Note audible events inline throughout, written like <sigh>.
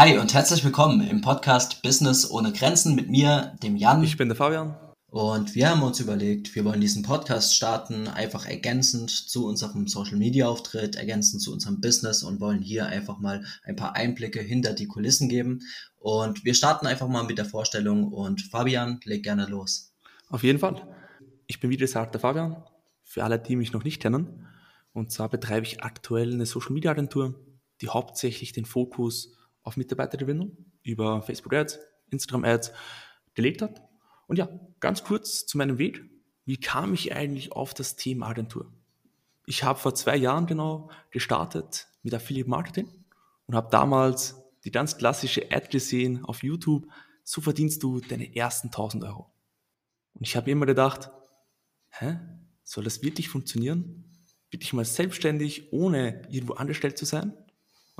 Hi und herzlich willkommen im Podcast Business ohne Grenzen mit mir, dem Jan. Ich bin der Fabian. Und wir haben uns überlegt, wir wollen diesen Podcast starten, einfach ergänzend zu unserem Social Media Auftritt, ergänzend zu unserem Business und wollen hier einfach mal ein paar Einblicke hinter die Kulissen geben. Und wir starten einfach mal mit der Vorstellung und Fabian, leg gerne los. Auf jeden Fall. Ich bin wie gesagt der Fabian, für alle, die mich noch nicht kennen. Und zwar betreibe ich aktuell eine Social Media Agentur, die hauptsächlich den Fokus auf Mitarbeitergewinnung über Facebook Ads, Instagram Ads gelegt hat und ja, ganz kurz zu meinem Weg. Wie kam ich eigentlich auf das Thema Agentur? Ich habe vor zwei Jahren genau gestartet mit Affiliate Marketing und habe damals die ganz klassische Ad gesehen auf YouTube. So verdienst du deine ersten 1000 Euro. Und ich habe immer gedacht, hä, soll das wirklich funktionieren? Wirklich mal selbstständig, ohne irgendwo angestellt zu sein?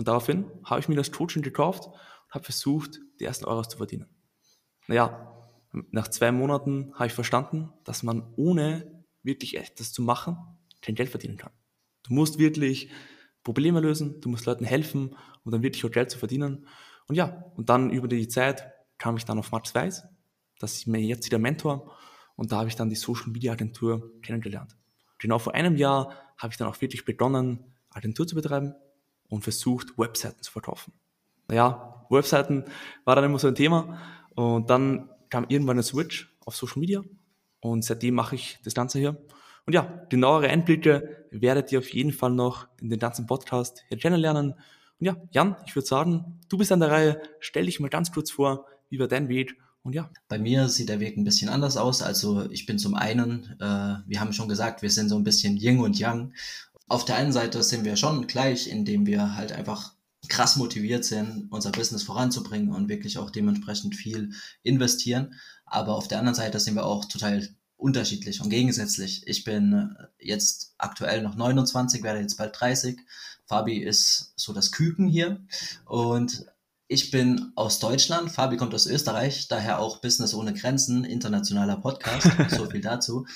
Und daraufhin habe ich mir das Coaching gekauft und habe versucht, die ersten Euros zu verdienen. Naja, nach zwei Monaten habe ich verstanden, dass man ohne wirklich etwas zu machen kein Geld verdienen kann. Du musst wirklich Probleme lösen, du musst Leuten helfen, um dann wirklich auch Geld zu verdienen. Und ja, und dann über die Zeit kam ich dann auf Max Weiß, das ist mir jetzt wieder Mentor, und da habe ich dann die Social Media Agentur kennengelernt. Genau vor einem Jahr habe ich dann auch wirklich begonnen, Agentur zu betreiben und versucht, Webseiten zu verkaufen. Naja, Webseiten war dann immer so ein Thema und dann kam irgendwann ein Switch auf Social Media und seitdem mache ich das Ganze hier. Und ja, genauere Einblicke werdet ihr auf jeden Fall noch in den ganzen Podcast hier kennenlernen. Und ja, Jan, ich würde sagen, du bist an der Reihe. Stell dich mal ganz kurz vor, wie war dein Weg? Und ja. Bei mir sieht der Weg ein bisschen anders aus. Also ich bin zum einen, äh, wir haben schon gesagt, wir sind so ein bisschen Yin und Yang. Auf der einen Seite sind wir schon gleich, indem wir halt einfach krass motiviert sind, unser Business voranzubringen und wirklich auch dementsprechend viel investieren. Aber auf der anderen Seite sind wir auch total unterschiedlich und gegensätzlich. Ich bin jetzt aktuell noch 29, werde jetzt bald 30. Fabi ist so das Küken hier und ich bin aus Deutschland, Fabi kommt aus Österreich, daher auch Business ohne Grenzen, internationaler Podcast, <laughs> so viel dazu.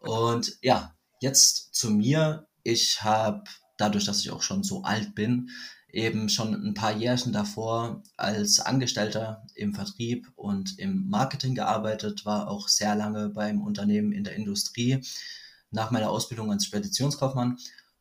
Und ja, jetzt zu mir. Ich habe, dadurch, dass ich auch schon so alt bin, eben schon ein paar Jährchen davor als Angestellter im Vertrieb und im Marketing gearbeitet, war auch sehr lange beim Unternehmen in der Industrie nach meiner Ausbildung als Speditionskaufmann.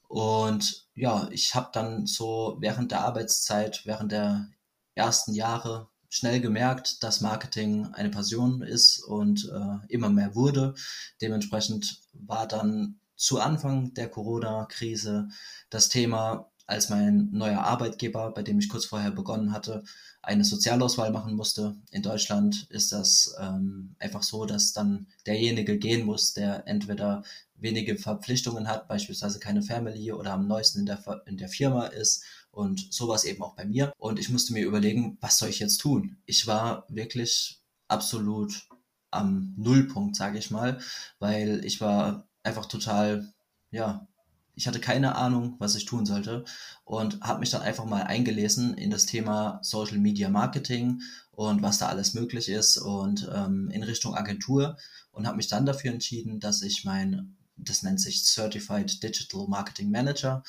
Und ja, ich habe dann so während der Arbeitszeit, während der ersten Jahre schnell gemerkt, dass Marketing eine Passion ist und äh, immer mehr wurde. Dementsprechend war dann zu Anfang der Corona-Krise das Thema als mein neuer Arbeitgeber, bei dem ich kurz vorher begonnen hatte, eine Sozialauswahl machen musste. In Deutschland ist das ähm, einfach so, dass dann derjenige gehen muss, der entweder wenige Verpflichtungen hat, beispielsweise keine Family oder am neuesten in der, in der Firma ist und sowas eben auch bei mir. Und ich musste mir überlegen, was soll ich jetzt tun? Ich war wirklich absolut am Nullpunkt, sage ich mal, weil ich war einfach total, ja, ich hatte keine Ahnung, was ich tun sollte und habe mich dann einfach mal eingelesen in das Thema Social Media Marketing und was da alles möglich ist und ähm, in Richtung Agentur und habe mich dann dafür entschieden, dass ich mein, das nennt sich Certified Digital Marketing Manager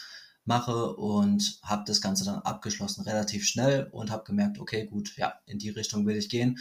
mache und habe das Ganze dann abgeschlossen relativ schnell und habe gemerkt, okay, gut, ja, in die Richtung will ich gehen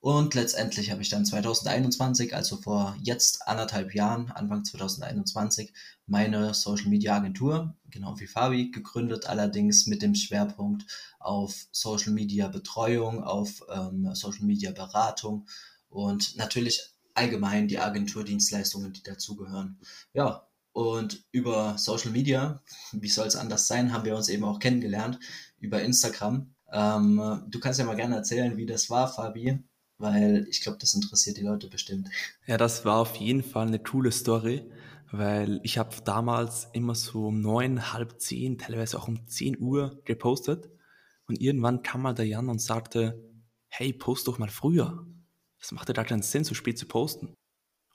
und letztendlich habe ich dann 2021, also vor jetzt anderthalb Jahren, Anfang 2021, meine Social Media Agentur, genau wie Fabi, gegründet, allerdings mit dem Schwerpunkt auf Social Media Betreuung, auf ähm, Social Media Beratung und natürlich allgemein die Agenturdienstleistungen, die dazugehören. Ja, und über Social Media, wie soll es anders sein, haben wir uns eben auch kennengelernt über Instagram. Ähm, du kannst ja mal gerne erzählen, wie das war, Fabi, weil ich glaube, das interessiert die Leute bestimmt. Ja, das war auf jeden Fall eine coole Story, weil ich habe damals immer so um neun, halb zehn, teilweise auch um zehn Uhr gepostet und irgendwann kam mal der Jan und sagte, hey, post doch mal früher. Das macht ja gar keinen Sinn, so spät zu posten.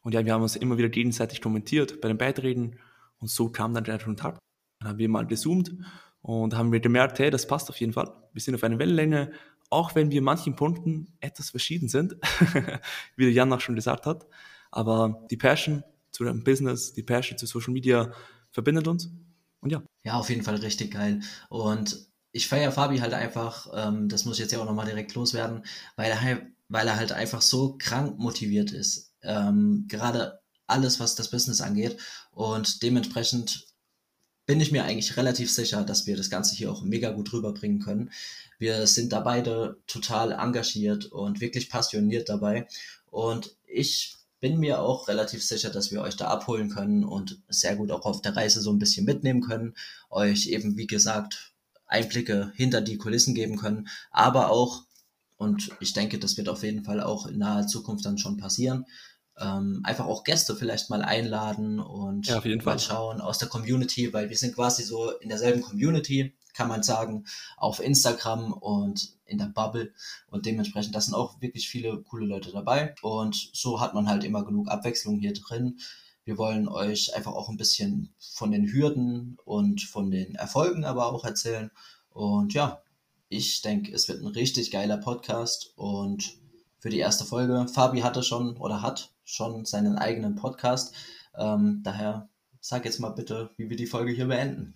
Und ja, wir haben uns immer wieder gegenseitig kommentiert bei den Beiträgen und so kam dann der Kontakt. Dann haben wir mal gezoomt und haben wir gemerkt, hey, das passt auf jeden Fall. Wir sind auf einer Wellenlänge, auch wenn wir in manchen Punkten etwas verschieden sind, <laughs> wie der Jan auch schon gesagt hat. Aber die Passion zu dem Business, die Passion zu Social Media verbindet uns. Und ja. Ja, auf jeden Fall richtig geil. Und ich feiere Fabi halt einfach, ähm, das muss ich jetzt ja auch nochmal direkt loswerden, weil er, halt, weil er halt einfach so krank motiviert ist. Ähm, gerade alles, was das Business angeht. Und dementsprechend bin ich mir eigentlich relativ sicher, dass wir das Ganze hier auch mega gut rüberbringen können. Wir sind da beide total engagiert und wirklich passioniert dabei. Und ich bin mir auch relativ sicher, dass wir euch da abholen können und sehr gut auch auf der Reise so ein bisschen mitnehmen können. Euch eben, wie gesagt, Einblicke hinter die Kulissen geben können, aber auch, und ich denke, das wird auf jeden Fall auch in naher Zukunft dann schon passieren, ähm, einfach auch Gäste vielleicht mal einladen und ja, mal schauen aus der Community, weil wir sind quasi so in derselben Community, kann man sagen, auf Instagram und in der Bubble. Und dementsprechend, da sind auch wirklich viele coole Leute dabei. Und so hat man halt immer genug Abwechslung hier drin. Wir wollen euch einfach auch ein bisschen von den Hürden und von den Erfolgen aber auch erzählen. Und ja, ich denke, es wird ein richtig geiler Podcast und für die erste Folge. Fabi hatte schon oder hat schon seinen eigenen Podcast. Ähm, daher sag jetzt mal bitte, wie wir die Folge hier beenden.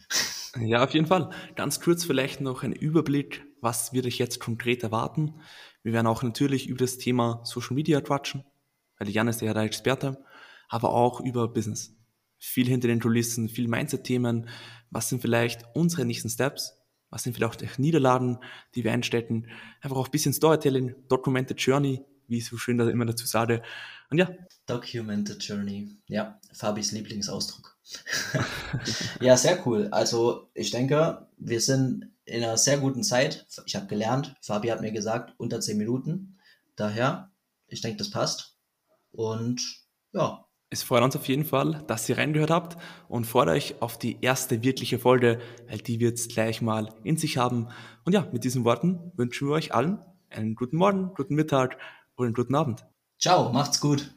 Ja, auf jeden Fall. Ganz kurz vielleicht noch ein Überblick, was wird euch jetzt konkret erwarten. Wir werden auch natürlich über das Thema Social Media quatschen, weil Jan ist ja der Experte, aber auch über Business. Viel hinter den Kulissen, viel Mindset-Themen. Was sind vielleicht unsere nächsten Steps? Was sind vielleicht auch Niederlagen, die wir einstecken? Einfach auch ein bisschen Storytelling, Documented Journey, wie ich so schön da immer dazu sage. Und ja. Documented Journey. Ja, Fabis Lieblingsausdruck. <laughs> ja, sehr cool. Also ich denke, wir sind in einer sehr guten Zeit. Ich habe gelernt, Fabi hat mir gesagt, unter 10 Minuten. Daher, ich denke, das passt. Und ja. Es freut uns auf jeden Fall, dass ihr reingehört habt und freut euch auf die erste wirkliche Folge, weil die wird es gleich mal in sich haben. Und ja, mit diesen Worten wünschen wir euch allen einen guten Morgen, guten Mittag und einen guten Abend. Ciao, macht's gut.